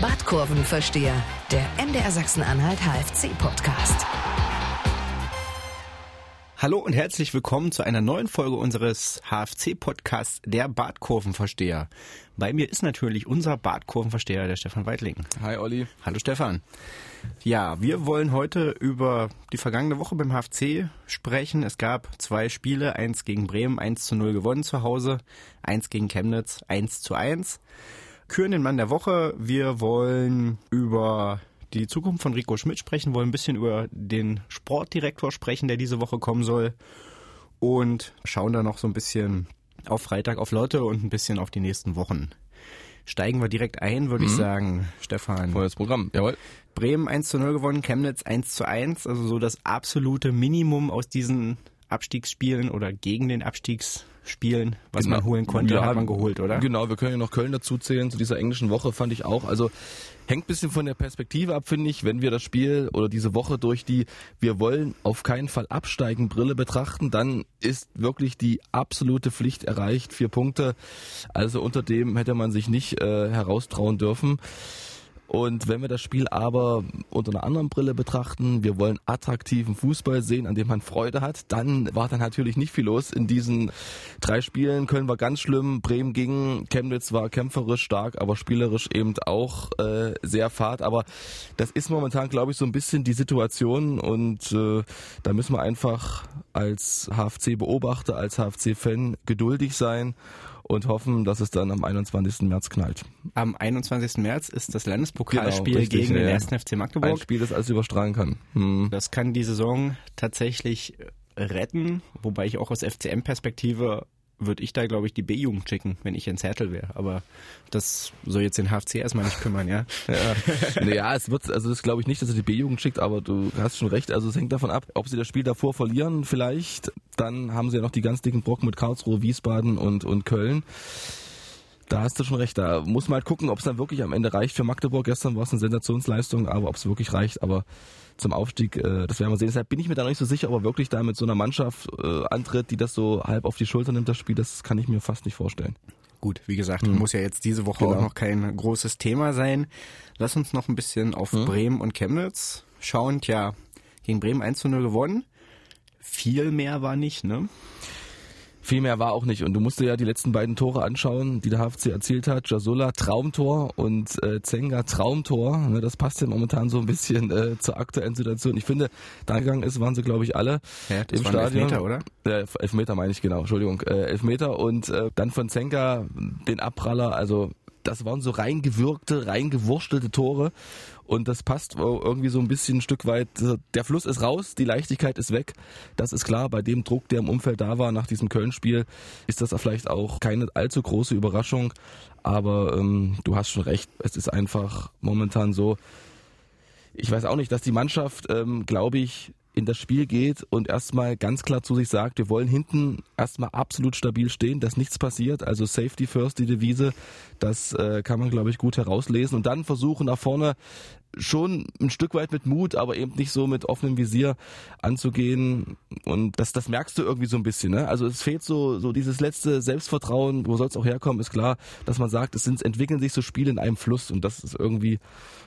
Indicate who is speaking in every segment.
Speaker 1: Badkurvenversteher, der MDR Sachsen-Anhalt HFC-Podcast.
Speaker 2: Hallo und herzlich willkommen zu einer neuen Folge unseres HFC-Podcasts Der Badkurvenversteher. Bei mir ist natürlich unser Badkurvenversteher, der Stefan Weidling.
Speaker 3: Hi Olli.
Speaker 2: Hallo Stefan. Ja, wir wollen heute über die vergangene Woche beim HFC sprechen. Es gab zwei Spiele, eins gegen Bremen, eins zu null gewonnen zu Hause, eins gegen Chemnitz, eins zu eins. Küren den Mann der Woche. Wir wollen über die Zukunft von Rico Schmidt sprechen, wollen ein bisschen über den Sportdirektor sprechen, der diese Woche kommen soll. Und schauen da noch so ein bisschen auf Freitag auf Lotte und ein bisschen auf die nächsten Wochen. Steigen wir direkt ein, würde mhm. ich sagen, Stefan.
Speaker 3: Volles Programm, jawohl.
Speaker 2: Bremen 1 zu 0 gewonnen, Chemnitz 1 zu 1, also so das absolute Minimum aus diesen Abstiegsspielen oder gegen den Abstiegsspielen, was genau. man holen konnte, ja, hat man geholt, oder?
Speaker 3: Genau, wir können ja noch Köln dazu zählen. Zu dieser englischen Woche fand ich auch. Also hängt bisschen von der Perspektive ab, finde ich, wenn wir das Spiel oder diese Woche durch die wir wollen auf keinen Fall absteigen Brille betrachten, dann ist wirklich die absolute Pflicht erreicht. Vier Punkte. Also unter dem hätte man sich nicht äh, heraustrauen dürfen. Und wenn wir das Spiel aber unter einer anderen Brille betrachten, wir wollen attraktiven Fußball sehen, an dem man Freude hat, dann war da natürlich nicht viel los in diesen drei Spielen. Köln war ganz schlimm, Bremen ging, Chemnitz war kämpferisch stark, aber spielerisch eben auch äh, sehr fad. Aber das ist momentan, glaube ich, so ein bisschen die Situation und äh, da müssen wir einfach als HFC-Beobachter, als HFC-Fan geduldig sein und hoffen, dass es dann am 21. März knallt.
Speaker 2: Am 21. März ist das Landespokalspiel genau, richtig, gegen den 1. FC Magdeburg.
Speaker 3: Ein Spiel, das alles überstrahlen kann.
Speaker 2: Hm. Das kann die Saison tatsächlich retten, wobei ich auch aus FCM-Perspektive würde ich da, glaube ich, die B-Jugend schicken, wenn ich in Zertel wäre. Aber das soll jetzt den HFC erstmal nicht kümmern, ja?
Speaker 3: ja. naja, es wird, also das glaube ich nicht, dass er die B-Jugend schickt, aber du hast schon recht. Also es hängt davon ab, ob sie das Spiel davor verlieren vielleicht. Dann haben sie ja noch die ganz dicken Brocken mit Karlsruhe, Wiesbaden und, und Köln. Da hast du schon recht. Da muss man halt gucken, ob es dann wirklich am Ende reicht für Magdeburg. Gestern war es eine Sensationsleistung, aber ob es wirklich reicht. Aber zum Aufstieg, äh, das werden wir sehen. Deshalb bin ich mir da noch nicht so sicher, ob er wirklich da mit so einer Mannschaft äh, antritt, die das so halb auf die Schulter nimmt, das Spiel. Das kann ich mir fast nicht vorstellen.
Speaker 2: Gut, wie gesagt, hm. muss ja jetzt diese Woche genau. auch noch kein großes Thema sein. Lass uns noch ein bisschen auf hm. Bremen und Chemnitz schauen. Tja, gegen Bremen 1 zu 0 gewonnen. Viel mehr war nicht, ne?
Speaker 3: Viel mehr war auch nicht. Und du musst dir ja die letzten beiden Tore anschauen, die der HFC erzielt hat. Jasula Traumtor und äh, Zenga Traumtor. Ne, das passt ja momentan so ein bisschen äh, zur aktuellen Situation. Ich finde, da gegangen ist, waren sie, glaube ich, alle
Speaker 2: ja, im Stadion. Elfmeter, oder?
Speaker 3: Äh, Elfmeter meine ich, genau. Entschuldigung. Äh, Elfmeter und äh, dann von Zenga den Abpraller. Also das waren so reingewürgte, reingewurstelte Tore. Und das passt irgendwie so ein bisschen ein Stück weit. Der Fluss ist raus, die Leichtigkeit ist weg. Das ist klar. Bei dem Druck, der im Umfeld da war nach diesem Köln-Spiel, ist das vielleicht auch keine allzu große Überraschung. Aber ähm, du hast schon recht. Es ist einfach momentan so. Ich weiß auch nicht, dass die Mannschaft, ähm, glaube ich, in das Spiel geht und erstmal ganz klar zu sich sagt, wir wollen hinten erstmal absolut stabil stehen, dass nichts passiert. Also Safety First, die Devise, das äh, kann man, glaube ich, gut herauslesen. Und dann versuchen nach vorne schon ein Stück weit mit Mut, aber eben nicht so mit offenem Visier anzugehen. Und das, das merkst du irgendwie so ein bisschen. Ne? Also es fehlt so, so dieses letzte Selbstvertrauen, wo soll es auch herkommen, ist klar, dass man sagt, es sind, entwickeln sich so Spiele in einem Fluss und das ist irgendwie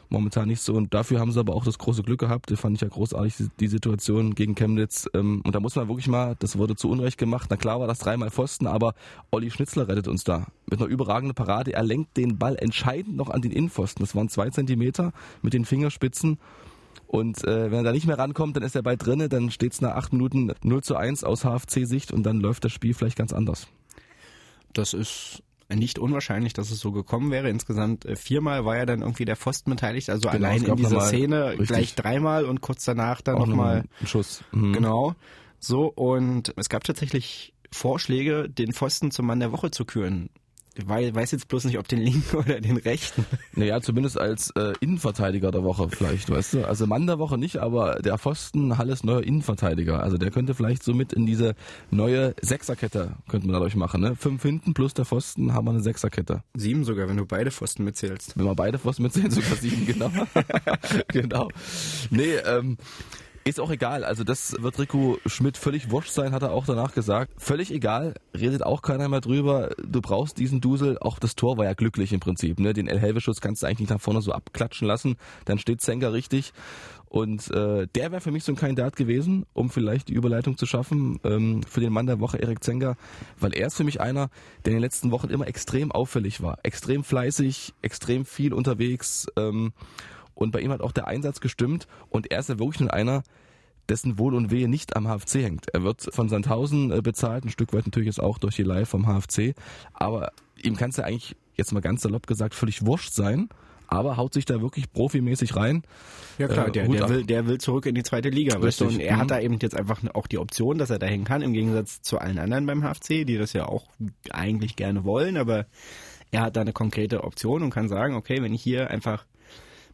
Speaker 3: momentan nicht so. Und dafür haben sie aber auch das große Glück gehabt. Das fand ich ja großartig, die Situation gegen Chemnitz. Ähm, und da muss man wirklich mal, das wurde zu Unrecht gemacht. Na klar war das dreimal Pfosten, aber Olli Schnitzler rettet uns da. Mit einer überragenden Parade. Er lenkt den Ball entscheidend noch an den Innenpfosten. Das waren zwei Zentimeter mit den Fingerspitzen. Und äh, wenn er da nicht mehr rankommt, dann ist er bei drinne, dann steht es nach acht Minuten 0 zu 1 aus HFC-Sicht und dann läuft das Spiel vielleicht ganz anders.
Speaker 2: Das ist nicht unwahrscheinlich, dass es so gekommen wäre. Insgesamt äh, viermal war ja dann irgendwie der Pfosten beteiligt, also genau, allein in dieser Szene richtig. gleich dreimal und kurz danach dann nochmal
Speaker 3: ein Schuss.
Speaker 2: Mhm. Genau. So, und es gab tatsächlich Vorschläge, den Pfosten zum Mann der Woche zu küren weil weiß jetzt bloß nicht, ob den linken oder den rechten.
Speaker 3: Naja, zumindest als äh, Innenverteidiger der Woche vielleicht, weißt du. Also Mann der Woche nicht, aber der Pfosten Halles neuer Innenverteidiger. Also der könnte vielleicht so mit in diese neue Sechserkette, könnte man dadurch machen. Ne? Fünf hinten plus der Pfosten haben wir eine Sechserkette.
Speaker 2: Sieben sogar, wenn du beide Pfosten mitzählst.
Speaker 3: Wenn wir beide Pfosten mitzählen, sogar sieben, genau. genau. Nee, ähm, Ist auch egal. Also das wird Rico Schmidt völlig wurscht sein, hat er auch danach gesagt. Völlig egal, redet auch keiner mehr drüber. Du brauchst diesen Dusel. Auch das Tor war ja glücklich im Prinzip. Ne? Den El Helve-Schuss kannst du eigentlich nicht nach vorne so abklatschen lassen. Dann steht Zenker richtig. Und äh, der wäre für mich so ein Kandidat gewesen, um vielleicht die Überleitung zu schaffen ähm, für den Mann der Woche, Erik Zenger, weil er ist für mich einer, der in den letzten Wochen immer extrem auffällig war. Extrem fleißig, extrem viel unterwegs. Ähm, und bei ihm hat auch der Einsatz gestimmt. Und er ist ja wirklich nur einer, dessen Wohl und Wehe nicht am HFC hängt. Er wird von Sandhausen äh, bezahlt, ein Stück weit natürlich jetzt auch durch die Leih vom HFC. Aber ihm kann es ja eigentlich, jetzt mal ganz salopp gesagt, völlig wurscht sein aber haut sich da wirklich profimäßig rein.
Speaker 2: Ja klar, äh, der, der, will, der will zurück in die zweite Liga. Weißt du? Und er mhm. hat da eben jetzt einfach auch die Option, dass er da hängen kann, im Gegensatz zu allen anderen beim HFC, die das ja auch eigentlich gerne wollen, aber er hat da eine konkrete Option und kann sagen, okay, wenn ich hier einfach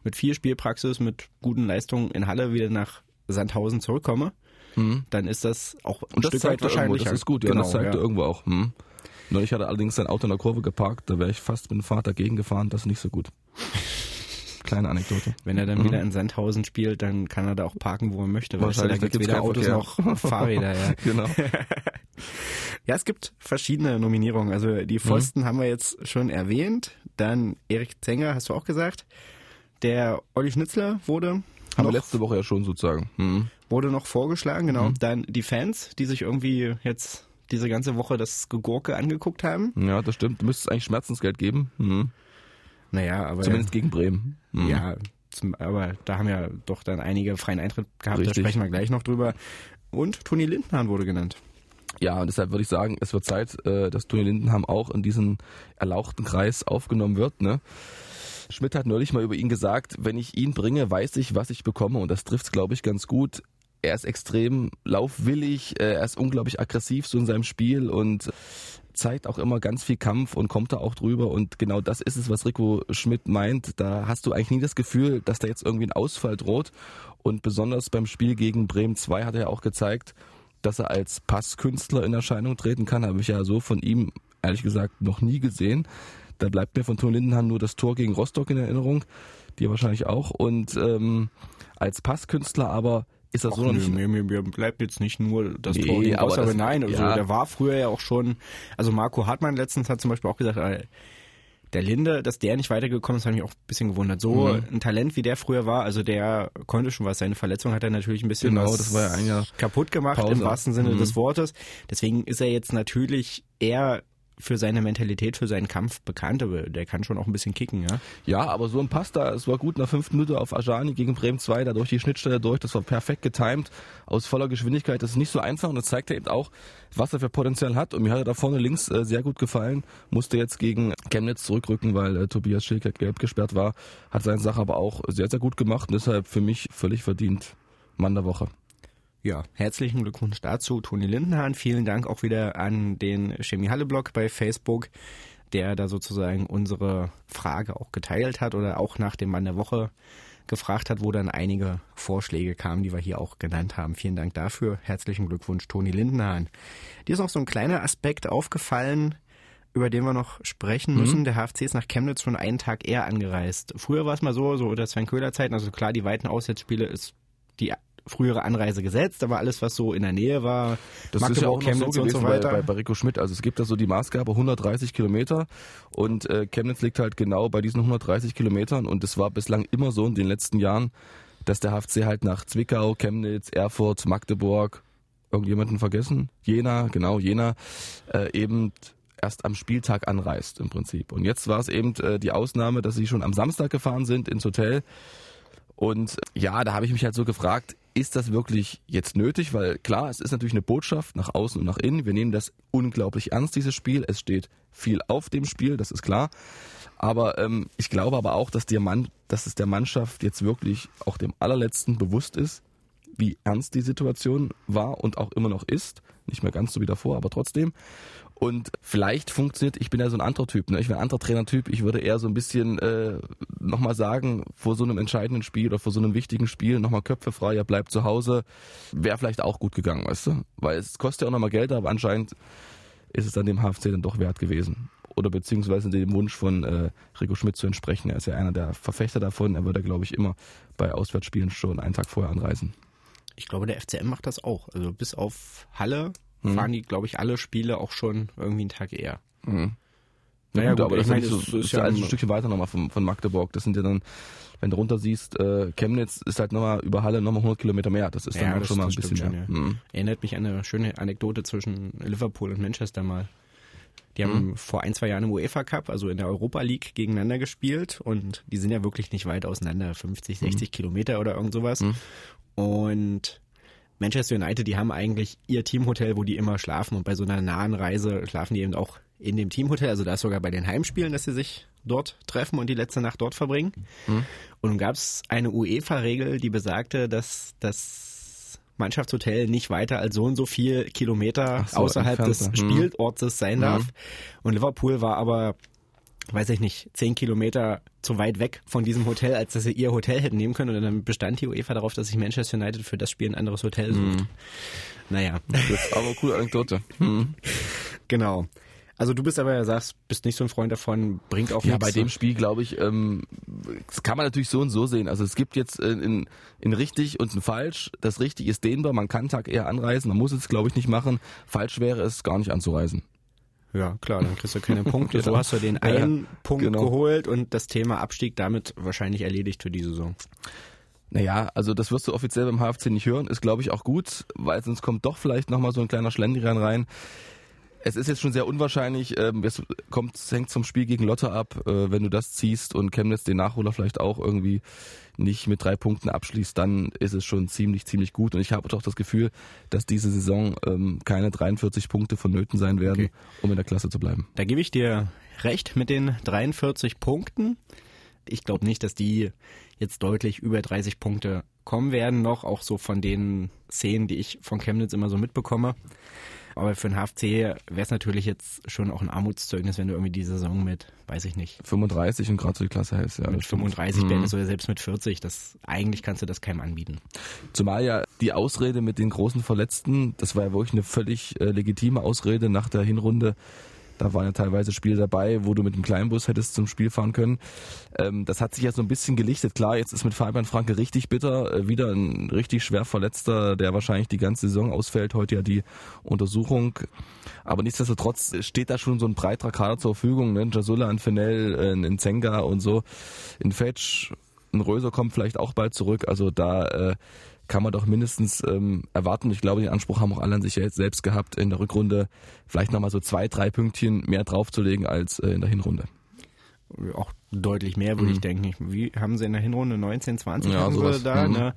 Speaker 2: mit viel Spielpraxis, mit guten Leistungen in Halle wieder nach Sandhausen zurückkomme, mhm. dann ist das auch ein
Speaker 3: und
Speaker 2: Stück weit wahrscheinlich.
Speaker 3: Das ist gut, ja, genau, das zeigt ja. irgendwo auch. Hm. Neulich hat er allerdings sein Auto in der Kurve geparkt, da wäre ich fast mit dem Vater gegengefahren, das ist nicht so gut. Kleine Anekdote.
Speaker 2: Wenn er dann mhm. wieder in Sandhausen spielt, dann kann er da auch parken, wo er möchte.
Speaker 3: Wahrscheinlich
Speaker 2: gibt es weder Autos noch Fahrräder. Ja.
Speaker 3: genau.
Speaker 2: ja, es gibt verschiedene Nominierungen. Also die Pfosten mhm. haben wir jetzt schon erwähnt. Dann Erik Zenger, hast du auch gesagt. Der Olli Schnitzler wurde
Speaker 3: haben wir letzte Woche ja schon sozusagen. Mhm.
Speaker 2: Wurde noch vorgeschlagen, genau. Mhm. Dann die Fans, die sich irgendwie jetzt diese ganze Woche das Gegurke angeguckt haben.
Speaker 3: Ja, das stimmt. Du müsstest eigentlich Schmerzensgeld geben. Mhm.
Speaker 2: Naja, aber.
Speaker 3: Zumindest gegen Bremen.
Speaker 2: Mhm. Ja, zum, aber da haben ja doch dann einige freien Eintritt gehabt, Richtig. da sprechen wir gleich noch drüber. Und Toni Lindenhahn wurde genannt.
Speaker 3: Ja, und deshalb würde ich sagen, es wird Zeit, äh, dass Toni Lindenhahn auch in diesen erlauchten Kreis aufgenommen wird. Ne? Schmidt hat neulich mal über ihn gesagt, wenn ich ihn bringe, weiß ich, was ich bekomme. Und das trifft es, glaube ich, ganz gut er ist extrem laufwillig, äh, er ist unglaublich aggressiv so in seinem Spiel und zeigt auch immer ganz viel Kampf und kommt da auch drüber und genau das ist es, was Rico Schmidt meint. Da hast du eigentlich nie das Gefühl, dass da jetzt irgendwie ein Ausfall droht und besonders beim Spiel gegen Bremen 2 hat er ja auch gezeigt, dass er als Passkünstler in Erscheinung treten kann. Habe ich ja so von ihm ehrlich gesagt noch nie gesehen. Da bleibt mir von Ton Lindenhahn nur das Tor gegen Rostock in Erinnerung, dir wahrscheinlich auch. Und ähm, als Passkünstler aber ist das
Speaker 2: Och,
Speaker 3: so noch nicht.
Speaker 2: Mir, mir, mir bleibt jetzt nicht nur das nee, Tor gegen aber, aber nein, also ja. der war früher ja auch schon, also Marco Hartmann letztens hat zum Beispiel auch gesagt, äh, der Linde, dass der nicht weitergekommen ist, hat mich auch ein bisschen gewundert. So mhm. ein Talent wie der früher war, also der konnte schon was. Seine Verletzung hat er natürlich ein bisschen
Speaker 3: genau, das war ja ein Jahr
Speaker 2: kaputt gemacht Pause. im wahrsten Sinne mhm. des Wortes. Deswegen ist er jetzt natürlich eher für seine Mentalität, für seinen Kampf bekannt, aber der kann schon auch ein bisschen kicken, ja.
Speaker 3: Ja, aber so ein Pass da, es war gut nach fünf Minuten auf Ajani gegen Bremen 2, da durch die Schnittstelle durch, das war perfekt getimed, aus voller Geschwindigkeit, das ist nicht so einfach und das zeigt ja eben auch, was er für Potenzial hat und mir hat er da vorne links äh, sehr gut gefallen, musste jetzt gegen Chemnitz zurückrücken, weil äh, Tobias Schilkert gelb gesperrt war, hat seine Sache aber auch sehr, sehr gut gemacht und deshalb für mich völlig verdient Mann der Woche.
Speaker 2: Ja, herzlichen Glückwunsch dazu, Toni Lindenhahn. Vielen Dank auch wieder an den Chemie Halle Blog bei Facebook, der da sozusagen unsere Frage auch geteilt hat oder auch nach dem Mann der Woche gefragt hat, wo dann einige Vorschläge kamen, die wir hier auch genannt haben. Vielen Dank dafür. Herzlichen Glückwunsch, Toni Lindenhahn. Dir ist noch so ein kleiner Aspekt aufgefallen, über den wir noch sprechen mhm. müssen. Mhm. Der HFC ist nach Chemnitz schon einen Tag eher angereist. Früher war es mal so, so unter Sven Köhler Zeiten, also klar, die weiten Auswärtsspiele ist die frühere Anreise gesetzt, aber alles, was so in der Nähe war,
Speaker 3: das Magdeburg, ist ja auch Chemnitz so und so weiter. Bei, bei, bei Rico Schmidt. Also es gibt da so die Maßgabe 130 Kilometer und äh, Chemnitz liegt halt genau bei diesen 130 Kilometern und es war bislang immer so in den letzten Jahren, dass der HFC halt nach Zwickau, Chemnitz, Erfurt, Magdeburg, irgendjemanden vergessen? Jena, genau, Jena, äh, eben erst am Spieltag anreist im Prinzip. Und jetzt war es eben äh, die Ausnahme, dass sie schon am Samstag gefahren sind ins Hotel. Und ja, da habe ich mich halt so gefragt, ist das wirklich jetzt nötig? Weil klar, es ist natürlich eine Botschaft nach außen und nach innen. Wir nehmen das unglaublich ernst, dieses Spiel. Es steht viel auf dem Spiel, das ist klar. Aber ähm, ich glaube aber auch, dass, der Mann, dass es der Mannschaft jetzt wirklich auch dem allerletzten bewusst ist, wie ernst die Situation war und auch immer noch ist. Nicht mehr ganz so wie davor, aber trotzdem. Und vielleicht funktioniert, ich bin ja so ein anderer Typ, ne? ich bin ein anderer Trainertyp, ich würde eher so ein bisschen äh, nochmal sagen, vor so einem entscheidenden Spiel oder vor so einem wichtigen Spiel nochmal Köpfe frei, er bleibt zu Hause, wäre vielleicht auch gut gegangen, weißt du? Weil es kostet ja auch nochmal Geld, aber anscheinend ist es dann dem HFC dann doch wert gewesen. Oder beziehungsweise dem Wunsch von äh, Rico Schmidt zu entsprechen. Er ist ja einer der Verfechter davon, er würde, glaube ich, immer bei Auswärtsspielen schon einen Tag vorher anreisen.
Speaker 2: Ich glaube, der FCM macht das auch. Also bis auf Halle fahren die, glaube ich, alle Spiele auch schon irgendwie einen Tag eher.
Speaker 3: Mhm.
Speaker 2: Naja,
Speaker 3: gut,
Speaker 2: gut,
Speaker 3: aber
Speaker 2: ich
Speaker 3: das,
Speaker 2: meine,
Speaker 3: ist, so,
Speaker 2: das ist ja
Speaker 3: ja ein Stückchen weiter nochmal von, von Magdeburg. Das sind ja dann, wenn du runter siehst, äh, Chemnitz ist halt nochmal über Halle nochmal 100 Kilometer mehr. Das ist dann
Speaker 2: Ja,
Speaker 3: auch
Speaker 2: das-
Speaker 3: schon mal ein bisschen
Speaker 2: stimmt
Speaker 3: mehr.
Speaker 2: schon,
Speaker 3: Mhm.
Speaker 2: Erinnert mich an eine schöne Anekdote zwischen Liverpool und Manchester mal. Die haben vor ein, zwei Jahren im UEFA Cup, also in der Europa League, gegeneinander gespielt und die sind ja wirklich nicht weit auseinander, 50, 60 Kilometer oder irgend sowas. Und Manchester United, die haben eigentlich ihr Teamhotel, wo die immer schlafen und bei so einer nahen Reise schlafen die eben auch in dem Teamhotel, also da ist sogar bei den Heimspielen, dass sie sich dort treffen und die letzte Nacht dort verbringen. Und nun gab es eine UEFA-Regel, die besagte, dass das Mannschaftshotel nicht weiter als so und so viel Kilometer
Speaker 3: so,
Speaker 2: außerhalb des.
Speaker 3: Mhm.
Speaker 2: Spielortes sein darf. Und Liverpool war aber, weiß ich nicht, zehn Kilometer zu weit weg von diesem Hotel, als dass sie ihr Hotel hätten nehmen können. Und dann bestand die UEFA darauf, dass sich Manchester United für das Spiel ein anderes Hotel sucht.
Speaker 3: Mhm.
Speaker 2: Naja,
Speaker 3: Das ist aber coole Anekdote. Mhm.
Speaker 2: genau. Also du bist aber, ja sagst, bist nicht so ein Freund davon, bringt auch
Speaker 3: Ja,
Speaker 2: nichts.
Speaker 3: bei dem Spiel glaube ich, ähm, das kann man natürlich so und so sehen. Also es gibt jetzt äh, in, in richtig und in falsch. Das richtig ist dehnbar, man kann Tag eher anreisen, man muss es glaube ich nicht machen. Falsch wäre es, gar nicht anzureisen.
Speaker 2: Ja, klar, dann kriegst du keine Punkte. So hast du den
Speaker 3: Ja,
Speaker 2: einen Punkt
Speaker 3: genau.
Speaker 2: geholt und das Thema Abstieg damit wahrscheinlich erledigt für die Saison.
Speaker 3: Naja, also das wirst du offiziell beim HFC nicht hören, ist glaube ich auch gut, weil sonst kommt doch vielleicht nochmal so ein kleiner Schlendrian rein. Es ist jetzt schon sehr unwahrscheinlich, ähm, es kommt, es hängt zum Spiel gegen Lotte ab, äh, wenn du das ziehst und Chemnitz den Nachholer vielleicht auch irgendwie nicht mit drei Punkten abschließt, dann ist es schon ziemlich, ziemlich gut. Und ich habe doch das Gefühl, dass diese Saison ähm, keine 43 Punkte vonnöten sein werden,
Speaker 2: Okay.
Speaker 3: um in der Klasse zu bleiben.
Speaker 2: Da gebe ich dir recht mit den 43 Punkten. Ich glaube nicht, dass die jetzt deutlich über 30 Punkte kommen werden noch, auch so von den Szenen, die ich von Chemnitz immer so mitbekomme. Aber für den HFC wäre es natürlich jetzt schon auch ein Armutszeugnis, wenn du irgendwie die Saison mit, weiß ich nicht,
Speaker 3: 35 und gerade so die Klasse hältst. Ja,
Speaker 2: mit
Speaker 3: das stimmt.
Speaker 2: 35
Speaker 3: Mhm.
Speaker 2: beendest oder selbst mit 40. Das, eigentlich kannst du das keinem anbieten.
Speaker 3: Zumal ja die Ausrede mit den großen Verletzten, das war ja wirklich eine völlig äh, legitime Ausrede nach der Hinrunde. Da waren ja teilweise Spiele dabei, wo du mit dem Kleinbus hättest zum Spiel fahren können. Ähm, das hat sich ja so ein bisschen gelichtet. Klar, jetzt ist mit Fabian Franke richtig bitter. Äh, wieder ein richtig schwer Verletzter, der wahrscheinlich die ganze Saison ausfällt. Heute ja die Untersuchung. Aber nichtsdestotrotz steht da schon so ein breiterer Kader zur Verfügung. Ne? Jasulla, ein Fennell, äh, ein Zenga und so. In Fetch, ein Röser kommt vielleicht auch bald zurück. Also da äh, kann man doch mindestens ähm, erwarten. Ich glaube, den Anspruch haben auch alle an sich jetzt selbst gehabt, in der Rückrunde vielleicht nochmal so zwei, drei Pünktchen mehr draufzulegen als äh, in der Hinrunde.
Speaker 2: auch deutlich mehr, würde ich denken. Wie haben sie in der Hinrunde 19, 20
Speaker 3: Mhm. Ja, sowas.
Speaker 2: da,
Speaker 3: Mhm.
Speaker 2: ne?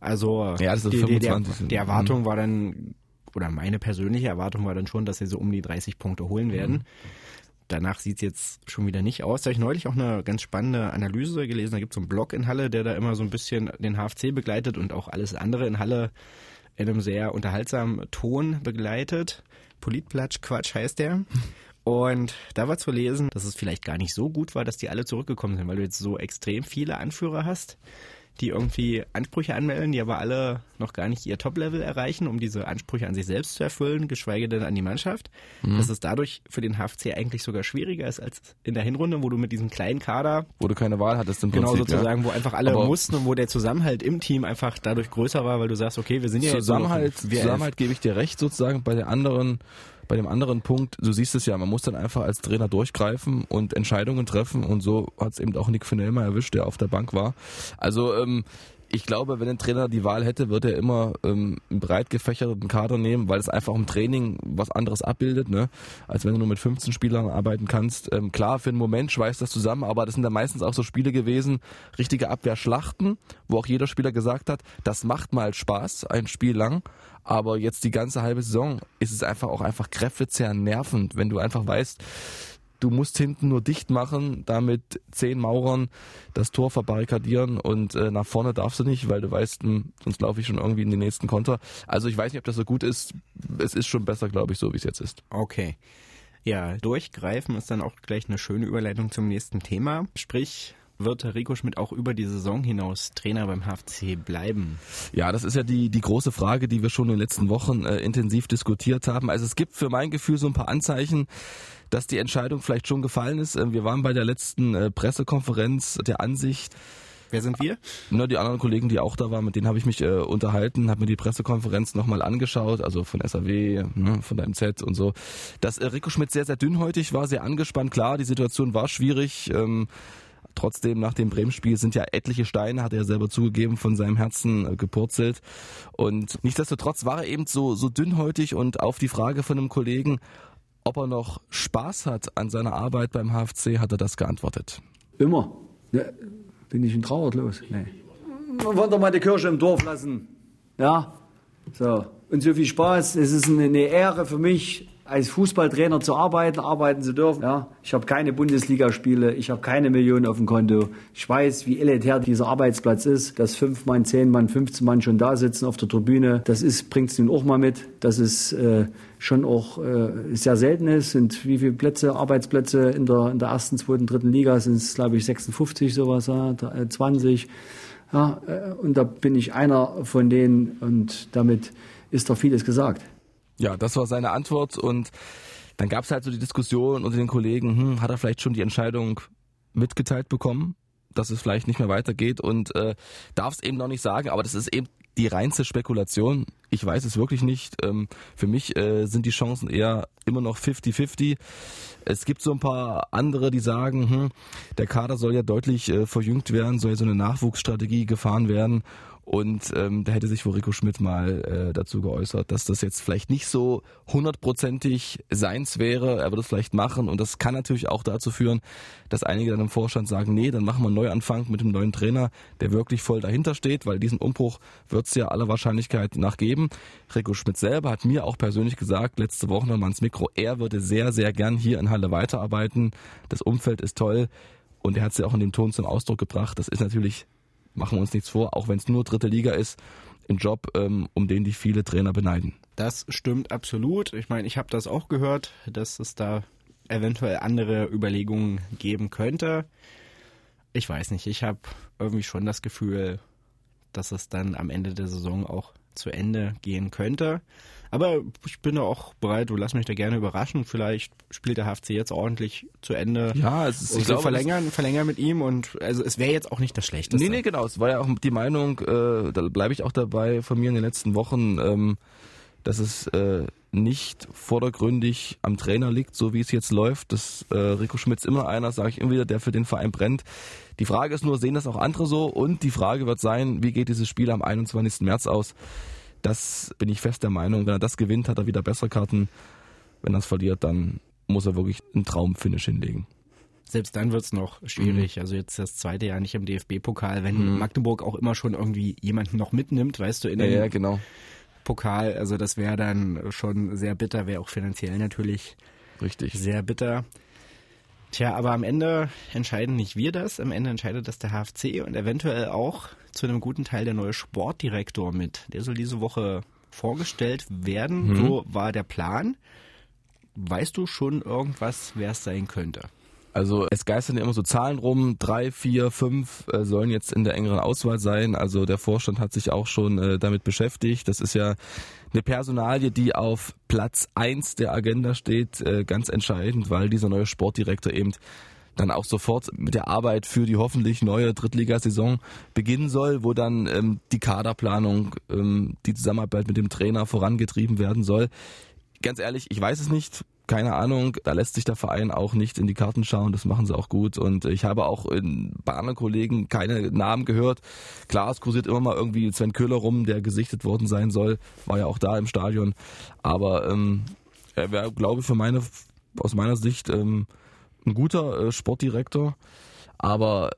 Speaker 2: Also
Speaker 3: Ja, das ist
Speaker 2: die, die, der,
Speaker 3: 25.
Speaker 2: die Erwartung war dann, oder meine persönliche Erwartung war dann schon, dass sie so um die 30 Punkte holen werden.
Speaker 3: Mhm.
Speaker 2: Danach sieht's jetzt schon wieder nicht aus. Da habe ich neulich auch eine ganz spannende Analyse gelesen. Da gibt's so einen Blog in Halle, der da immer so ein bisschen den HFC begleitet und auch alles andere in Halle in einem sehr unterhaltsamen Ton begleitet. Politplatsch Quatsch heißt der. Und da war zu lesen, dass es vielleicht gar nicht so gut war, dass die alle zurückgekommen sind, weil du jetzt so extrem viele Anführer hast, die irgendwie Ansprüche anmelden, die aber alle noch gar nicht ihr Top-Level erreichen, um diese Ansprüche an sich selbst zu erfüllen, geschweige denn an die Mannschaft. Dass es dadurch für den HFC eigentlich sogar schwieriger ist als in der Hinrunde, wo du mit diesem kleinen Kader
Speaker 3: Wo du keine Wahl hattest im
Speaker 2: genau
Speaker 3: Prinzip.
Speaker 2: sozusagen, wo einfach alle
Speaker 3: Aber-
Speaker 2: mussten und wo der Zusammenhalt im Team einfach dadurch größer war, weil du sagst, okay, wir sind ja
Speaker 3: ja.
Speaker 2: jetzt
Speaker 3: Zusammenhalt,
Speaker 2: wir elf.
Speaker 3: Zusammenhalt gebe ich dir recht sozusagen bei der anderen bei dem anderen Punkt, du siehst es ja, man muss dann einfach als Trainer durchgreifen und Entscheidungen treffen und so hat es eben auch Nick Fennell mal erwischt, der auf der Bank war. Also ähm, ich glaube, wenn ein Trainer die Wahl hätte, würde er immer ähm, einen breit gefächerten Kader nehmen, weil es einfach im Training was anderes abbildet, ne? als wenn du nur mit 15 Spielern arbeiten kannst. Ähm, klar, für einen Moment schweißt das zusammen, aber das sind dann meistens auch so Spiele gewesen, richtige Abwehrschlachten, wo auch jeder Spieler gesagt hat, das macht mal Spaß, ein Spiel lang, aber jetzt die ganze halbe Saison ist es einfach auch einfach kräftezehrend nervend, wenn du einfach weißt, du musst hinten nur dicht machen, damit zehn Maurern das Tor verbarrikadieren und äh, nach vorne darfst du nicht, weil du weißt, hm, sonst laufe ich schon irgendwie in den nächsten Konter. Also ich weiß nicht, ob das so gut ist. Es ist schon besser, glaube ich, so wie es jetzt ist.
Speaker 2: Okay. Ja, durchgreifen ist dann auch gleich eine schöne Überleitung zum nächsten Thema. Sprich, wird Rico Schmidt auch über die Saison hinaus Trainer beim HFC bleiben?
Speaker 3: Ja, das ist ja die, die große Frage, die wir schon in den letzten Wochen äh, intensiv diskutiert haben. Also es gibt für mein Gefühl so ein paar Anzeichen, dass die Entscheidung vielleicht schon gefallen ist. Ähm, wir waren bei der letzten äh, Pressekonferenz der Ansicht,
Speaker 2: Wer sind wir?
Speaker 3: Na, die anderen Kollegen, die auch da waren, mit denen habe ich mich äh, unterhalten, habe mir die Pressekonferenz nochmal angeschaut, also von SAW, ne, von der MZ und so. Dass äh, Rico Schmidt sehr, sehr dünnhäutig war, sehr angespannt. Klar, die Situation war schwierig. Ähm, trotzdem nach dem Bremen-Spiel sind ja etliche Steine, hat er selber zugegeben, von seinem Herzen äh, gepurzelt. Und nichtsdestotrotz war er eben so, so dünnhäutig und auf die Frage von einem Kollegen, ob er noch Spaß hat an seiner Arbeit beim HFC, hat er das geantwortet.
Speaker 4: Immer. Ja, bin ich in Trauer los? Nee. Wollte doch mal die Kirche im Dorf lassen. Ja. So. Und so viel Spaß. Es ist eine Ehre für mich, als Fußballtrainer zu arbeiten, arbeiten zu dürfen. Ja, ich habe keine Bundesligaspiele, ich habe keine Millionen auf dem Konto. Ich weiß, wie elitär dieser Arbeitsplatz ist, dass fünf Mann, zehn Mann, 15 Mann schon da sitzen auf der Tribüne. Das ist, bringt's nun auch mal mit, dass es äh, schon auch äh, sehr selten ist. Sind wie viele Plätze, Arbeitsplätze in der, in der ersten, zweiten, dritten Liga sind es, glaube ich, 56 sowas, ja, 20. Ja, äh, und da bin ich einer von denen und damit ist doch vieles gesagt.
Speaker 3: Ja, das war seine Antwort und dann gab es halt so die Diskussion unter den Kollegen, hm, hat er vielleicht schon die Entscheidung mitgeteilt bekommen, dass es vielleicht nicht mehr weitergeht und äh, darf es eben noch nicht sagen, aber das ist eben die reinste Spekulation. Ich weiß es wirklich nicht. Ähm, für mich äh, sind die Chancen eher immer noch 50-50. Es gibt so ein paar andere, die sagen, hm, der Kader soll ja deutlich äh, verjüngt werden, soll ja so eine Nachwuchsstrategie gefahren werden und ähm, da hätte sich wohl Rico Schmidt mal äh, dazu geäußert, dass das jetzt vielleicht nicht so hundertprozentig seins wäre. Er würde es vielleicht machen und das kann natürlich auch dazu führen, dass einige dann im Vorstand sagen, nee, dann machen wir einen Neuanfang mit dem neuen Trainer, der wirklich voll dahinter steht, weil diesen Umbruch wird es ja aller Wahrscheinlichkeit nach geben. Rico Schmidt selber hat mir auch persönlich gesagt, letzte Woche nochmal ins Mikro, er würde sehr, sehr gern hier in Halle weiterarbeiten. Das Umfeld ist toll. Und er hat es ja auch in dem Ton zum Ausdruck gebracht. Das ist natürlich machen wir uns nichts vor, auch wenn es nur dritte Liga ist, ein Job, ähm, um den die viele Trainer beneiden.
Speaker 2: Das stimmt absolut. Ich meine, ich habe das auch gehört, dass es da eventuell andere Überlegungen geben könnte. Ich weiß nicht, ich habe irgendwie schon das Gefühl, dass es dann am Ende der Saison auch zu Ende gehen könnte. Aber ich bin da auch bereit, du lass mich da gerne überraschen. Vielleicht spielt der HFC jetzt ordentlich zu Ende.
Speaker 3: Ja, es ist,
Speaker 2: ich glaube, verlängern, verlängern mit ihm und also es wäre jetzt auch nicht das Schlechteste.
Speaker 3: Nee, nee, genau. Es war ja auch die Meinung, äh, da bleibe ich auch dabei von mir in den letzten Wochen, ähm, dass es äh, nicht vordergründig am Trainer liegt, so wie es jetzt läuft. Dass äh, Rico Schmitz immer einer, sage ich immer wieder, der für den Verein brennt. Die Frage ist nur, sehen das auch andere so? Und die Frage wird sein, wie geht dieses Spiel am 21. März aus? Das bin ich fest der Meinung. Wenn er das gewinnt, hat er wieder bessere Karten. Wenn er es verliert, dann muss er wirklich einen Traumfinish hinlegen.
Speaker 2: Selbst dann wird es noch schwierig. Mhm. Also jetzt das zweite Jahr nicht im DFB-Pokal, wenn mhm. Magdeburg auch immer schon irgendwie jemanden noch mitnimmt, weißt du, in
Speaker 3: ja, ja, genau.
Speaker 2: Pokal. Also das wäre dann schon sehr bitter, wäre auch finanziell natürlich
Speaker 3: Richtig.
Speaker 2: sehr bitter. Tja, aber am Ende entscheiden nicht wir das, am Ende entscheidet das der HFC und eventuell auch zu einem guten Teil der neue Sportdirektor mit. Der soll diese Woche vorgestellt werden. Mhm. So war der Plan. Weißt du schon irgendwas, wer es sein könnte?
Speaker 3: Also es geistern immer so Zahlen rum, drei, vier, fünf äh, sollen jetzt in der engeren Auswahl sein. Also der Vorstand hat sich auch schon äh, damit beschäftigt. Das ist ja eine Personalie, die auf Platz eins der Agenda steht, äh, ganz entscheidend, weil dieser neue Sportdirektor eben dann auch sofort mit der Arbeit für die hoffentlich neue Drittligasaison beginnen soll, wo dann ähm, die Kaderplanung, ähm, die Zusammenarbeit mit dem Trainer vorangetrieben werden soll. Ganz ehrlich, ich weiß es nicht. Keine Ahnung, da lässt sich der Verein auch nicht in die Karten schauen, das machen sie auch gut. Und ich habe auch in, bei anderen Kollegen keine Namen gehört. Klar, es kursiert immer mal irgendwie Sven Köhler rum, der gesichtet worden sein soll, war ja auch da im Stadion, aber ähm, er wäre, glaube ich, für meine, aus meiner Sicht ähm, ein guter äh, Sportdirektor, aber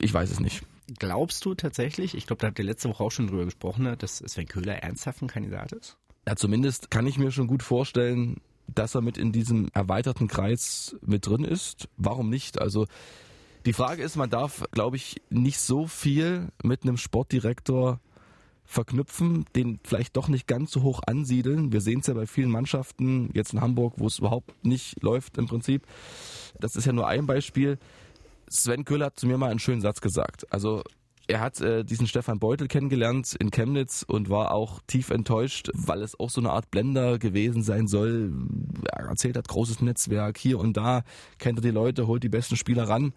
Speaker 3: ich weiß es nicht.
Speaker 2: Glaubst du tatsächlich, ich glaube, da habt ihr letzte Woche auch schon drüber gesprochen, ne, dass Sven Köhler ernsthaft ein Kandidat ist?
Speaker 3: Ja, zumindest kann ich mir schon gut vorstellen, dass er mit in diesem erweiterten Kreis mit drin ist. Warum nicht? Also die Frage ist, man darf, glaube ich, nicht so viel mit einem Sportdirektor verknüpfen, den vielleicht doch nicht ganz so hoch ansiedeln. Wir sehen es ja bei vielen Mannschaften, jetzt in Hamburg, wo es überhaupt nicht läuft im Prinzip. Das ist ja nur ein Beispiel. Sven Köhler hat zu mir mal einen schönen Satz gesagt. Also er hat äh, diesen Stefan Beutel kennengelernt in Chemnitz und war auch tief enttäuscht, weil es auch so eine Art Blender gewesen sein soll. Er erzählt hat, großes Netzwerk hier und da, kennt er die Leute, holt die besten Spieler ran.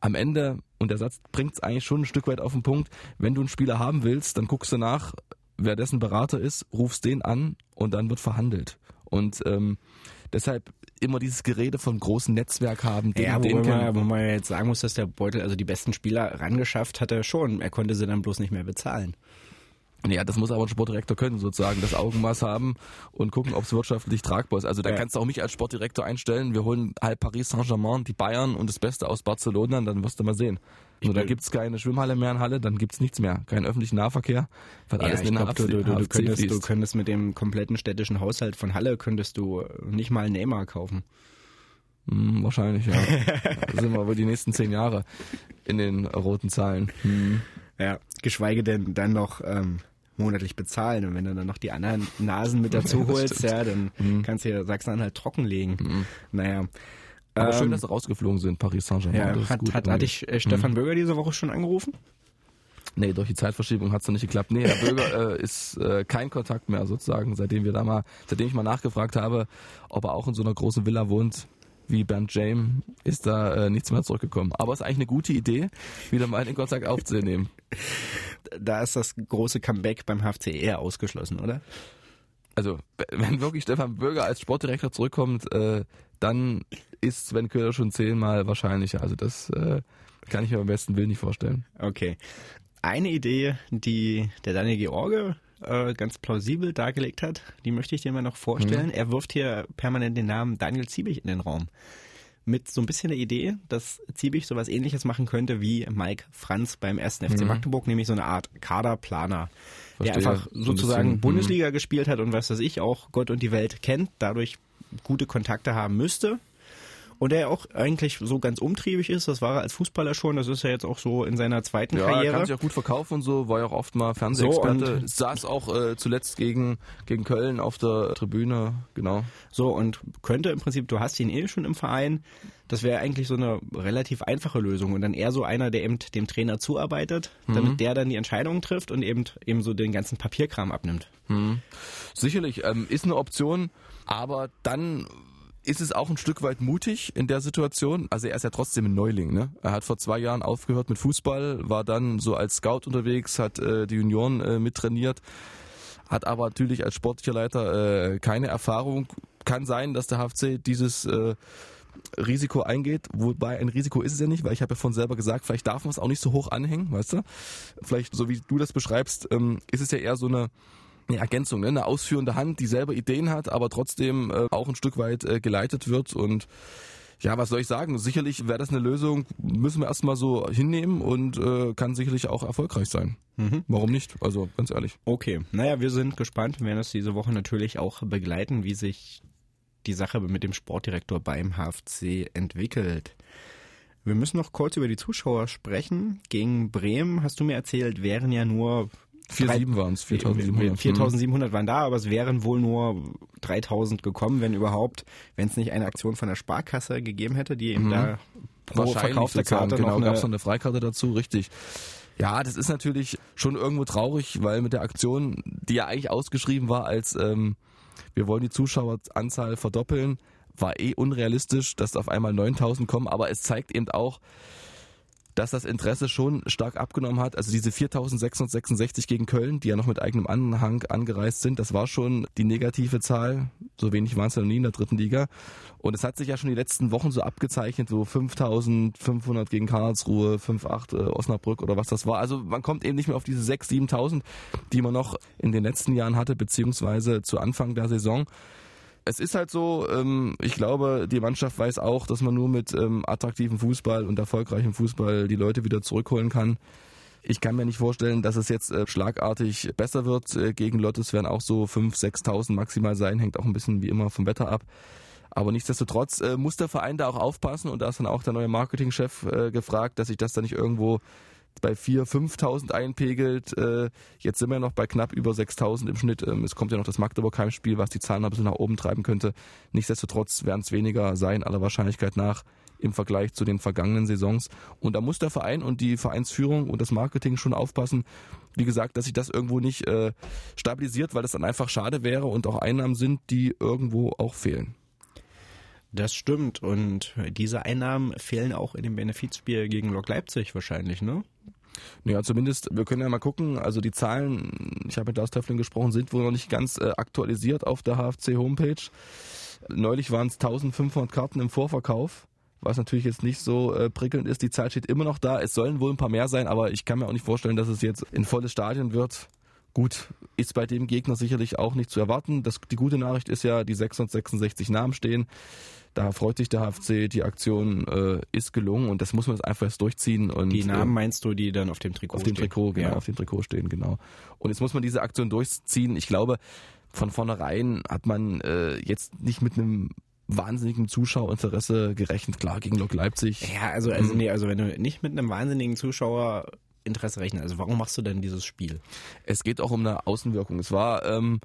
Speaker 3: am Ende, und der Satz bringt es eigentlich schon ein Stück weit auf den Punkt, wenn du einen Spieler haben willst, dann guckst du nach, wer dessen Berater ist, rufst den an und dann wird verhandelt. Und ähm, deshalb immer dieses Gerede von großen Netzwerk haben. Den,
Speaker 2: ja,
Speaker 3: den
Speaker 2: wo man, wo man jetzt sagen muss, dass der Beutel, also die besten Spieler rangeschafft hat er schon. Er konnte sie dann bloß nicht mehr bezahlen.
Speaker 3: Ja, das muss aber ein Sportdirektor können, sozusagen, das Augenmaß haben und gucken, ob es wirtschaftlich tragbar ist. Also da
Speaker 2: Ja.
Speaker 3: kannst du auch mich als Sportdirektor einstellen. Wir holen halt Paris Saint-Germain, die Bayern und das Beste aus Barcelona, dann wirst du mal sehen. Nur da
Speaker 2: bin-
Speaker 3: gibt's keine Schwimmhalle mehr in Halle, dann gibt's nichts mehr. Keinen öffentlichen Nahverkehr, weil
Speaker 2: Ja,
Speaker 3: alles in der
Speaker 2: glaube, du, du, du, könntest, du könntest mit dem kompletten städtischen Haushalt von Halle könntest du nicht mal einen Neymar kaufen.
Speaker 3: Hm, wahrscheinlich, ja. da sind wir wohl die nächsten zehn Jahre in den roten Zahlen. Hm.
Speaker 2: Ja, geschweige denn dann noch ähm, monatlich bezahlen. Und wenn du dann noch die anderen Nasen mit dazu holst, ja, dann kannst du ja Sachsen-Anhalt trockenlegen. Naja.
Speaker 3: Aber schön,
Speaker 2: Ähm,
Speaker 3: dass sie rausgeflogen sind, Paris Saint-Germain.
Speaker 2: ja, hat,
Speaker 3: gut
Speaker 2: hat, hatte ich äh, Stefan Bürger diese Woche schon angerufen?
Speaker 3: Nee, durch die Zeitverschiebung hat's noch nicht geklappt. Nee, Herr Böger äh, ist äh, kein Kontakt mehr sozusagen, seitdem wir da mal, seitdem ich mal nachgefragt habe, ob er auch in so einer großen Villa wohnt wie Bernd James, ist da äh, nichts mehr zurückgekommen. Aber es ist eigentlich eine gute Idee, wieder mal den Kontakt aufzunehmen.
Speaker 2: Da ist das große Comeback beim HFC eher ausgeschlossen, oder?
Speaker 3: Also, wenn wirklich Stefan Böger als Sportdirektor zurückkommt, äh, dann ist Sven Köhler schon zehnmal wahrscheinlicher. Also das äh, kann ich mir am besten Willen nicht vorstellen.
Speaker 2: Okay. Eine Idee, die der Daniel George äh, ganz plausibel dargelegt hat, die möchte ich dir mal noch vorstellen. Er wirft hier permanent den Namen Daniel Ziebig in den Raum. Mit so ein bisschen der Idee, dass Ziebig sowas ähnliches machen könnte wie Mike Franz beim 1. FC Magdeburg, nämlich so eine Art Kaderplaner, der
Speaker 3: Verstehe.
Speaker 2: einfach
Speaker 3: So ein
Speaker 2: sozusagen
Speaker 3: bisschen,
Speaker 2: Bundesliga gespielt hat und was weiß ich auch Gott und die Welt kennt, dadurch gute Kontakte haben müsste. Und der auch eigentlich so ganz umtriebig ist, das war er als Fußballer schon, das ist er jetzt auch so in seiner zweiten
Speaker 3: Ja, er
Speaker 2: Karriere.
Speaker 3: kann sich auch gut verkaufen und so, war ja auch oft mal Fernsehexperte.
Speaker 2: So,
Speaker 3: Saß auch äh, zuletzt gegen, gegen Köln auf der Tribüne, genau.
Speaker 2: So, und könnte im Prinzip, du hast ihn eh schon im Verein, das wäre eigentlich so eine relativ einfache Lösung und dann eher so einer, der eben dem Trainer zuarbeitet, damit der dann die Entscheidungen trifft und eben eben so den ganzen Papierkram abnimmt.
Speaker 3: Sicherlich, ähm, ist eine Option, aber dann ist es auch ein Stück weit mutig in der Situation. Also er ist ja trotzdem ein Neuling. Ne? Er hat vor zwei Jahren aufgehört mit Fußball, war dann so als Scout unterwegs, hat äh, die Junioren äh, mittrainiert, hat aber natürlich als sportlicher Leiter äh, keine Erfahrung. Kann sein, dass der HFC dieses äh, Risiko eingeht, wobei ein Risiko ist es ja nicht, weil ich habe ja von selber gesagt, vielleicht darf man es auch nicht so hoch anhängen, weißt du? Vielleicht, so wie du das beschreibst, ähm, ist es ja eher so eine eine Ergänzung, ne? eine ausführende Hand, die selber Ideen hat, aber trotzdem äh, auch ein Stück weit äh, geleitet wird und ja, was soll ich sagen? Sicherlich wäre das eine Lösung, müssen wir erstmal so hinnehmen und äh, kann sicherlich auch erfolgreich sein. Warum nicht? Also ganz ehrlich.
Speaker 2: Okay, naja, wir sind gespannt, wir werden das diese Woche natürlich auch begleiten, wie sich die Sache mit dem Sportdirektor beim HFC entwickelt. Wir müssen noch kurz über die Zuschauer sprechen. Gegen Bremen, hast du mir erzählt, wären ja nur
Speaker 3: 4-7 waren es, 4700.
Speaker 2: 4700 waren da, aber es wären wohl nur 3000 gekommen, wenn überhaupt, wenn es nicht eine Aktion von der Sparkasse gegeben hätte, die eben da pro
Speaker 3: sozusagen,
Speaker 2: Karte
Speaker 3: genau,
Speaker 2: noch
Speaker 3: gab es
Speaker 2: eine,
Speaker 3: noch eine Freikarte dazu, richtig. Ja, das ist natürlich schon irgendwo traurig, weil mit der Aktion, die ja eigentlich ausgeschrieben war als ähm, wir wollen die Zuschaueranzahl verdoppeln, war eh unrealistisch, dass auf einmal 9000 kommen, aber es zeigt eben auch, dass das Interesse schon stark abgenommen hat. Also diese 4666 gegen Köln, die ja noch mit eigenem Anhang angereist sind, das war schon die negative Zahl. So wenig waren es ja noch nie in der dritten Liga. Und es hat sich ja schon die letzten Wochen so abgezeichnet, so 5500 gegen Karlsruhe, 5,8 äh, Osnabrück oder was das war. Also man kommt eben nicht mehr auf diese 6.000, 7.000, die man noch in den letzten Jahren hatte, beziehungsweise zu Anfang der Saison es ist halt so, ähm, ich glaube, die Mannschaft weiß auch, dass man nur mit ähm, attraktivem Fußball und erfolgreichem Fußball die Leute wieder zurückholen kann. Ich kann mir nicht vorstellen, dass es jetzt äh, schlagartig besser wird. Äh, gegen Lottes werden auch so 5.000, 6.000 maximal sein, hängt auch ein bisschen wie immer vom Wetter ab. Aber nichtsdestotrotz äh, muss der Verein da auch aufpassen und da ist dann auch der neue Marketingchef äh, gefragt, dass sich das da nicht irgendwo bei 4.000, 5.000 einpegelt. Äh, jetzt sind wir noch bei knapp über 6.000 im Schnitt. Ähm, es kommt ja noch das Magdeburg-Heimspiel, was die Zahlen ein bisschen nach oben treiben könnte. Nichtsdestotrotz werden es weniger sein, aller Wahrscheinlichkeit nach, im Vergleich zu den vergangenen Saisons. Und da muss der Verein und die Vereinsführung und das Marketing schon aufpassen, wie gesagt, dass sich das irgendwo nicht äh, stabilisiert, weil das dann einfach schade wäre und auch Einnahmen sind, die irgendwo auch fehlen.
Speaker 2: Das stimmt. Und diese Einnahmen fehlen auch in dem Benefizspiel gegen Lok Leipzig wahrscheinlich, ne?
Speaker 3: Ja, zumindest, wir können ja mal gucken, also die Zahlen, ich habe mit Lars Töffling gesprochen, sind wohl noch nicht ganz äh, aktualisiert auf der HFC-Homepage. Neulich waren es 1500 Karten im Vorverkauf, was natürlich jetzt nicht so äh, prickelnd ist. Die Zahl steht immer noch da. Es sollen wohl ein paar mehr sein, aber ich kann mir auch nicht vorstellen, dass es jetzt ein volles Stadion wird. Gut, ist bei dem Gegner sicherlich auch nicht zu erwarten. Das, die gute Nachricht ist ja, die 666 Namen stehen. Da freut sich der HFC, die Aktion äh, ist gelungen und das muss man jetzt einfach jetzt durchziehen. Und,
Speaker 2: Die Namen
Speaker 3: äh,
Speaker 2: meinst du, die dann auf dem Trikot
Speaker 3: auf dem
Speaker 2: stehen?
Speaker 3: Trikot, genau,
Speaker 2: Ja.
Speaker 3: auf dem Trikot stehen, genau. Und jetzt muss man diese Aktion durchziehen. Ich glaube, von vornherein hat man äh, jetzt nicht mit einem wahnsinnigen Zuschauerinteresse gerechnet. Klar, gegen Lok Leipzig.
Speaker 2: Ja, also, also
Speaker 3: Mhm.
Speaker 2: nee, also wenn du nicht mit einem wahnsinnigen Zuschauerinteresse rechnest, also warum machst du denn dieses Spiel?
Speaker 3: Es geht auch um eine Außenwirkung. Es war, ähm,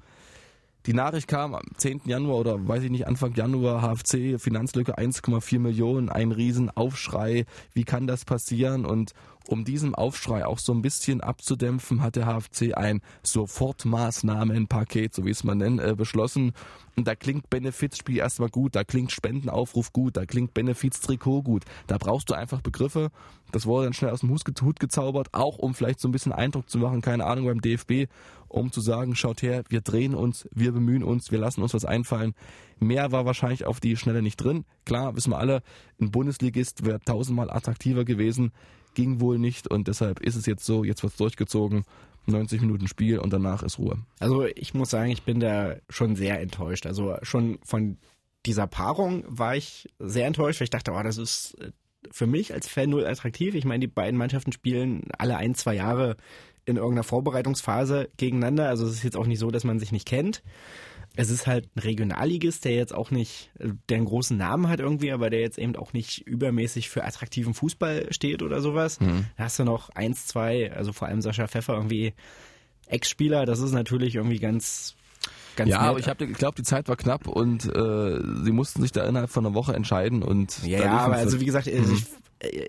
Speaker 3: die Nachricht kam am 10. Januar oder weiß ich nicht, Anfang Januar, HFC, Finanzlücke 1,4 Millionen, ein Riesenaufschrei. Wie kann das passieren? Und um diesen Aufschrei auch so ein bisschen abzudämpfen, hat der HFC ein Sofortmaßnahmenpaket, so wie es man nennt, äh, beschlossen. Und da klingt Benefizspiel erstmal gut, da klingt Spendenaufruf gut, da klingt Benefiztrikot gut. Da brauchst du einfach Begriffe. Das wurde dann schnell aus dem Hut ge- Hut gezaubert, auch um vielleicht so ein bisschen Eindruck zu machen, keine Ahnung, beim DFB, um zu sagen, schaut her, wir drehen uns, wir bemühen uns, wir lassen uns was einfallen. Mehr war wahrscheinlich auf die Schnelle nicht drin. Klar, wissen wir alle, ein Bundesligist wäre tausendmal attraktiver gewesen, ging wohl nicht und deshalb ist es jetzt so, jetzt wird's durchgezogen, 90 Minuten Spiel und danach ist Ruhe.
Speaker 2: Also ich muss sagen, ich bin da schon sehr enttäuscht. Also schon von dieser Paarung war ich sehr enttäuscht, weil ich dachte, oh, das ist äh, für mich als Fan null attraktiv. Ich meine, die beiden Mannschaften spielen alle ein, zwei Jahre in irgendeiner Vorbereitungsphase gegeneinander. Also es ist jetzt auch nicht so, dass man sich nicht kennt. Es ist halt ein Regionalligist, der jetzt auch nicht, der einen großen Namen hat irgendwie, aber der jetzt eben auch nicht übermäßig für attraktiven Fußball steht oder sowas. Da hast du noch eins, zwei, also vor allem Sascha Pfeffer irgendwie Ex-Spieler, das ist natürlich irgendwie ganz, ganz
Speaker 3: Ja,
Speaker 2: nett.
Speaker 3: aber ich habe geglaubt, die Zeit war knapp und äh, sie mussten sich da innerhalb von einer Woche entscheiden und
Speaker 2: Ja, ja, aber also wie gesagt, also
Speaker 3: Mhm.
Speaker 2: ich,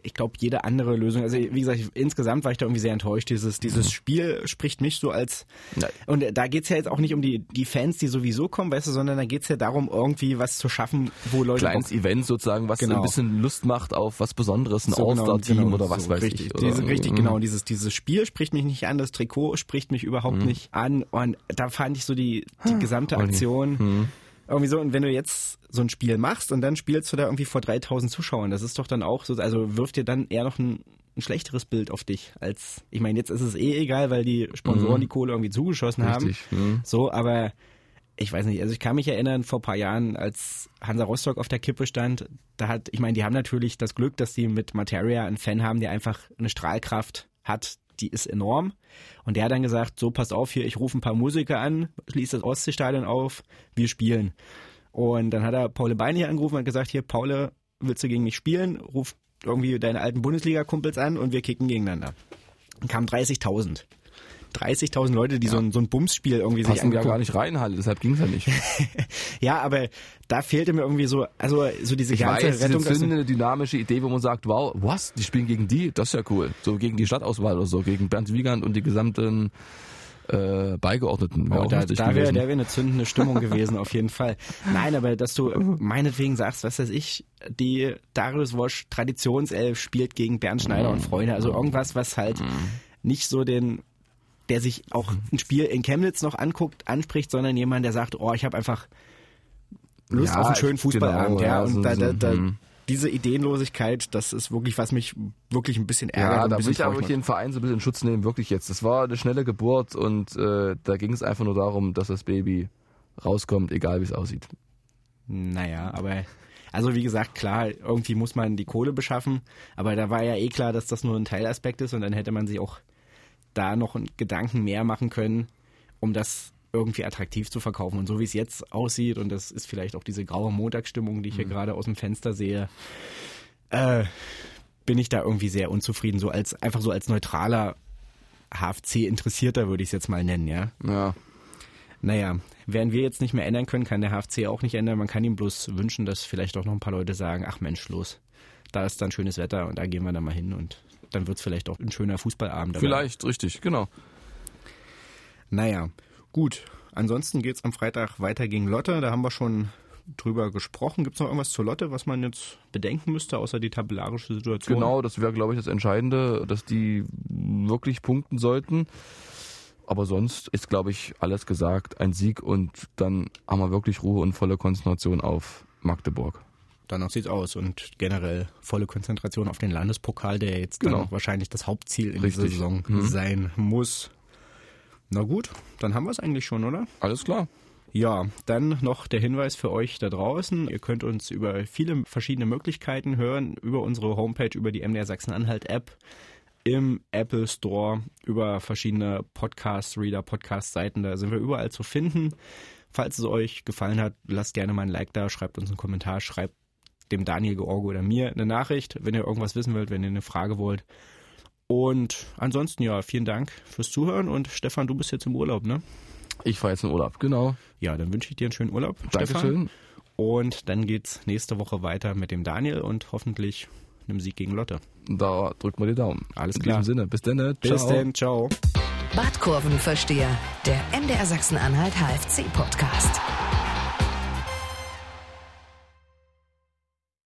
Speaker 2: ich glaube, jede andere Lösung, also wie gesagt, ich, insgesamt war ich da irgendwie sehr enttäuscht. Dieses, dieses Spiel spricht mich so als,
Speaker 3: Ja.
Speaker 2: und da geht's ja jetzt auch nicht um die, die Fans, die sowieso kommen, weißt du, sondern da geht's ja darum, irgendwie was zu schaffen, wo Leute
Speaker 3: kleines
Speaker 2: Bock-
Speaker 3: Event sozusagen, was
Speaker 2: Genau.
Speaker 3: ein bisschen Lust macht auf was Besonderes, ein
Speaker 2: So genau,
Speaker 3: All-Star-Team
Speaker 2: genau,
Speaker 3: oder was
Speaker 2: so,
Speaker 3: weiß
Speaker 2: richtig,
Speaker 3: ich. Oder,
Speaker 2: Diese, richtig,
Speaker 3: Mhm.
Speaker 2: genau. Dieses, dieses Spiel spricht mich nicht an, das Trikot spricht mich überhaupt
Speaker 3: Mhm.
Speaker 2: nicht an. Und da fand ich so die, die gesamte
Speaker 3: Olli.
Speaker 2: Aktion
Speaker 3: Mhm.
Speaker 2: Irgendwie so. Und wenn du jetzt so ein Spiel machst und dann spielst du da irgendwie vor 3000 Zuschauern, das ist doch dann auch so, also wirft dir dann eher noch ein, ein schlechteres Bild auf dich als, ich meine, jetzt ist es eh egal, weil die Sponsoren die Kohle irgendwie zugeschossen haben.
Speaker 3: Mhm. Richtig. Mhm.
Speaker 2: So, aber ich weiß nicht, also ich kann mich erinnern, vor ein paar Jahren, als Hansa Rostock auf der Kippe stand, da hat, ich meine, die haben natürlich das Glück, dass die mit Materia einen Fan haben, der einfach eine Strahlkraft hat, die ist enorm. Und der hat dann gesagt, so passt auf hier, ich rufe ein paar Musiker an, schließe das Ostseestadion auf, wir spielen. Und dann hat er Paul Bein hier angerufen und gesagt, hier, Paul, willst du gegen mich spielen? Ruf irgendwie deine alten Bundesliga-Kumpels an und wir kicken gegeneinander. Dann kamen 30.000. 30.000 Leute, die so ein, so ein Bumsspiel irgendwie sich
Speaker 3: Passen ja
Speaker 2: angeguckt
Speaker 3: gar nicht rein, Halle, deshalb ging's ja nicht.
Speaker 2: ja, aber da fehlte mir irgendwie so, also so diese
Speaker 3: Ich
Speaker 2: ganze
Speaker 3: weiß,
Speaker 2: Rettung. aus dem-
Speaker 3: zündende, dynamische Idee, wo man sagt, wow, was, die spielen gegen die? Das ist ja cool. So gegen die Stadtauswahl oder so, gegen Bernd Wiegand und die gesamten äh, Beigeordneten. Wäre
Speaker 2: Oh, da da wäre wäre eine zündende Stimmung gewesen, auf jeden Fall. Nein, aber dass du meinetwegen sagst, was weiß ich, die Darius Wosch Traditionself spielt gegen Bernd Schneider und Freunde, also irgendwas, was halt
Speaker 3: Mhm.
Speaker 2: nicht so den der sich auch ein Spiel in Chemnitz noch anguckt, anspricht, sondern jemand, der sagt, oh, ich habe einfach Lust
Speaker 3: Ja,
Speaker 2: auf einen schönen Fußballabend,
Speaker 3: genau,
Speaker 2: ja, und
Speaker 3: so-
Speaker 2: da, da, da,
Speaker 3: hm.
Speaker 2: diese Ideenlosigkeit, das ist wirklich, was mich wirklich ein bisschen ärgert.
Speaker 3: Ja, da will
Speaker 2: bisschen
Speaker 3: ich aber wirklich den Verein so ein bisschen in Schutz nehmen, wirklich jetzt. Das war eine schnelle Geburt und äh, da ging es einfach nur darum, dass das Baby rauskommt, egal wie es aussieht.
Speaker 2: Naja, aber also wie gesagt, klar, irgendwie muss man die Kohle beschaffen, aber da war ja eh klar, dass das nur ein Teilaspekt ist und dann hätte man sich auch da noch einen Gedanken mehr machen können, um das irgendwie attraktiv zu verkaufen. Und so wie es jetzt aussieht, und das ist vielleicht auch diese graue Montagsstimmung, die ich hier gerade aus dem Fenster sehe, äh, bin ich da irgendwie sehr unzufrieden, so als einfach so als neutraler HFC-Interessierter würde ich es jetzt mal nennen, ja.
Speaker 3: Ja.
Speaker 2: Naja, werden wir jetzt nicht mehr ändern können, kann der HFC auch nicht ändern. Man kann ihm bloß wünschen, dass vielleicht auch noch ein paar Leute sagen, ach Mensch, los, da ist dann schönes Wetter und da gehen wir dann mal hin und dann wird es vielleicht auch ein schöner Fußballabend.
Speaker 3: Vielleicht, richtig, genau.
Speaker 2: Naja, gut. Ansonsten geht's am Freitag weiter gegen Lotte. Da haben wir schon drüber gesprochen. Gibt es noch irgendwas zur Lotte, was man jetzt bedenken müsste, außer die tabellarische Situation?
Speaker 3: Genau, das wäre, glaube ich, das Entscheidende, dass die wirklich punkten sollten. Aber sonst ist, glaube ich, alles gesagt. Ein Sieg und dann haben wir wirklich Ruhe und volle Konzentration auf Magdeburg.
Speaker 2: Danach sieht's aus und generell volle Konzentration auf den Landespokal, der jetzt genau. dann wahrscheinlich das Hauptziel in Richtig. dieser Saison mhm. sein muss. Na gut, dann haben wir es eigentlich schon, oder?
Speaker 3: Alles klar.
Speaker 2: Ja, dann noch der Hinweis für euch da draußen. Ihr könnt uns über viele verschiedene Möglichkeiten hören, über unsere Homepage, über die MDR Sachsen-Anhalt-App, im Apple Store, über verschiedene Podcast-Reader, Podcast-Seiten. Da sind wir überall zu finden. Falls es euch gefallen hat, lasst gerne mal ein Like da, schreibt uns einen Kommentar, schreibt dem Daniel George oder mir eine Nachricht, wenn ihr irgendwas wissen wollt, wenn ihr eine Frage wollt. Und ansonsten ja, vielen Dank fürs Zuhören und Stefan, du bist jetzt im Urlaub, ne?
Speaker 3: Ich fahre jetzt in Urlaub, genau.
Speaker 2: Ja, dann wünsche ich dir einen schönen Urlaub,
Speaker 3: Dankeschön. Stefan.
Speaker 2: Und dann geht's nächste Woche weiter mit dem Daniel und hoffentlich einem Sieg gegen Lotte.
Speaker 3: Da drückt man die Daumen.
Speaker 2: Alles klar.
Speaker 3: In diesem Sinne, bis dann. Ne?
Speaker 2: Bis dann, ciao.
Speaker 1: Badkurvenversteher, der MDR Sachsen-Anhalt HFC-Podcast.